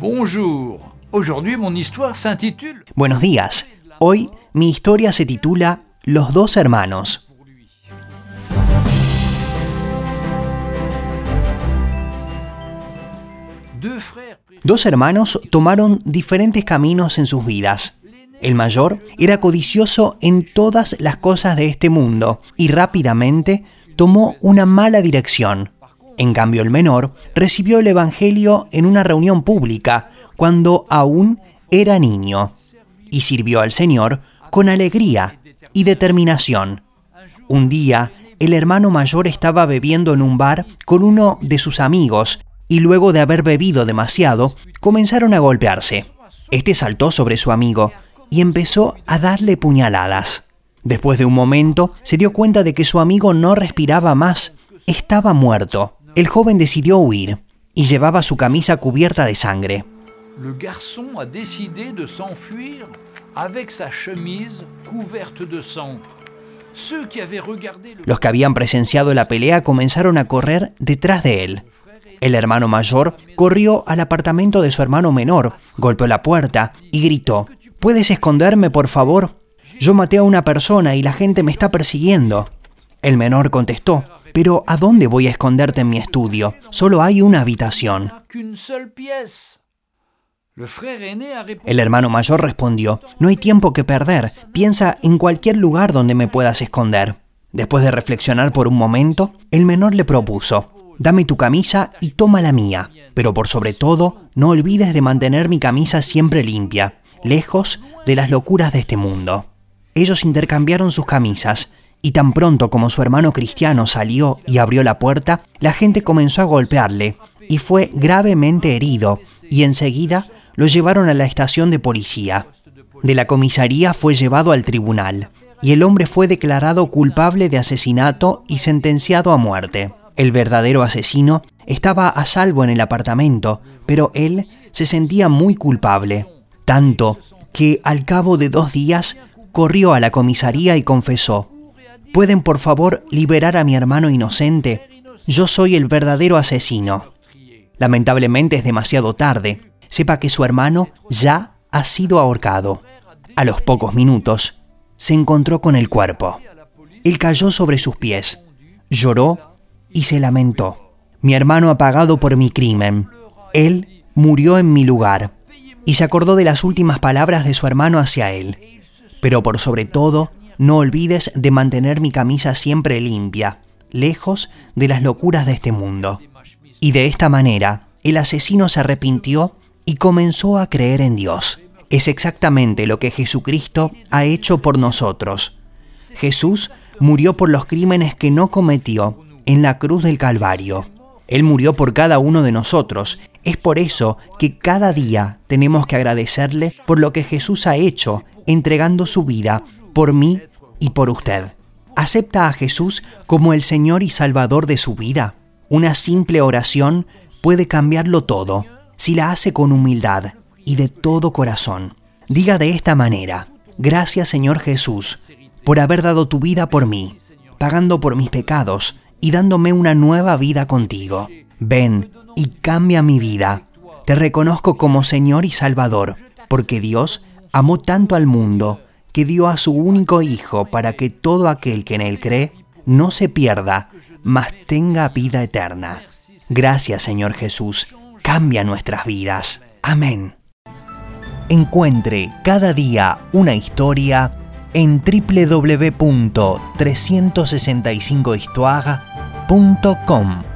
Bonjour. Aujourd'hui mon histoire s'intitule Buenos días. Hoy mi historia se titula Los dos hermanos. Dos hermanos tomaron diferentes caminos en sus vidas. El mayor era codicioso en todas las cosas de este mundo y rápidamente tomó una mala dirección. En cambio, el menor recibió el Evangelio en una reunión pública cuando aún era niño y sirvió al Señor con alegría y determinación. Un día, el hermano mayor estaba bebiendo en un bar con uno de sus amigos y luego de haber bebido demasiado, comenzaron a golpearse. Este saltó sobre su amigo y empezó a darle puñaladas. Después de un momento, se dio cuenta de que su amigo no respiraba más. Estaba muerto. El joven decidió huir y llevaba su camisa cubierta de sangre. Le garçon a décidé de s'enfuir avec sa chemise couverte de sang. Los que habían presenciado la pelea comenzaron a correr detrás de él. El hermano mayor corrió al apartamento de su hermano menor, golpeó la puerta y gritó, ¿Puedes esconderme, por favor? Yo maté a una persona y la gente me está persiguiendo. El menor contestó, pero ¿a dónde voy a esconderte en mi estudio? Solo hay una habitación. El hermano mayor respondió, no hay tiempo que perder, piensa en cualquier lugar donde me puedas esconder. Después de reflexionar por un momento, el menor le propuso, dame tu camisa y toma la mía, pero por sobre todo, no olvides de mantener mi camisa siempre limpia, lejos de las locuras de este mundo. Ellos intercambiaron sus camisas, y tan pronto como su hermano cristiano salió y abrió la puerta, la gente comenzó a golpearle, y fue gravemente herido, y enseguida lo llevaron a la estación de policía. De la comisaría fue llevado al tribunal, y el hombre fue declarado culpable de asesinato y sentenciado a muerte. El verdadero asesino estaba a salvo en el apartamento, pero él se sentía muy culpable, tanto que al cabo de dos días corrió a la comisaría y confesó, ¿pueden por favor liberar a mi hermano inocente? Yo soy el verdadero asesino. Lamentablemente es demasiado tarde. Sepa que su hermano ya ha sido ahorcado. A los pocos minutos, se encontró con el cuerpo. Él cayó sobre sus pies, lloró y se lamentó. Mi hermano ha pagado por mi crimen. Él murió en mi lugar. Y se acordó de las últimas palabras de su hermano hacia él. Pero por sobre todo, no olvides de mantener mi camisa siempre limpia, lejos de las locuras de este mundo. Y de esta manera, el asesino se arrepintió y comenzó a creer en Dios. Es exactamente lo que Jesucristo ha hecho por nosotros. Jesús murió por los crímenes que no cometió en la cruz del Calvario. Él murió por cada uno de nosotros. Es por eso que cada día tenemos que agradecerle por lo que Jesús ha hecho, entregando su vida por mí y por usted. ¿Acepta a Jesús como el Señor y Salvador de su vida? Una simple oración puede cambiarlo todo si la hace con humildad y de todo corazón. Diga de esta manera, gracias Señor Jesús por haber dado tu vida por mí, pagando por mis pecados y dándome una nueva vida contigo. Ven y cambia mi vida. Te reconozco como Señor y Salvador, porque Dios amó tanto al mundo que dio a su único Hijo para que todo aquel que en Él cree no se pierda, mas tenga vida eterna. Gracias Señor Jesús, cambia nuestras vidas. Amén. Encuentre cada día una historia en www.365histoire.com.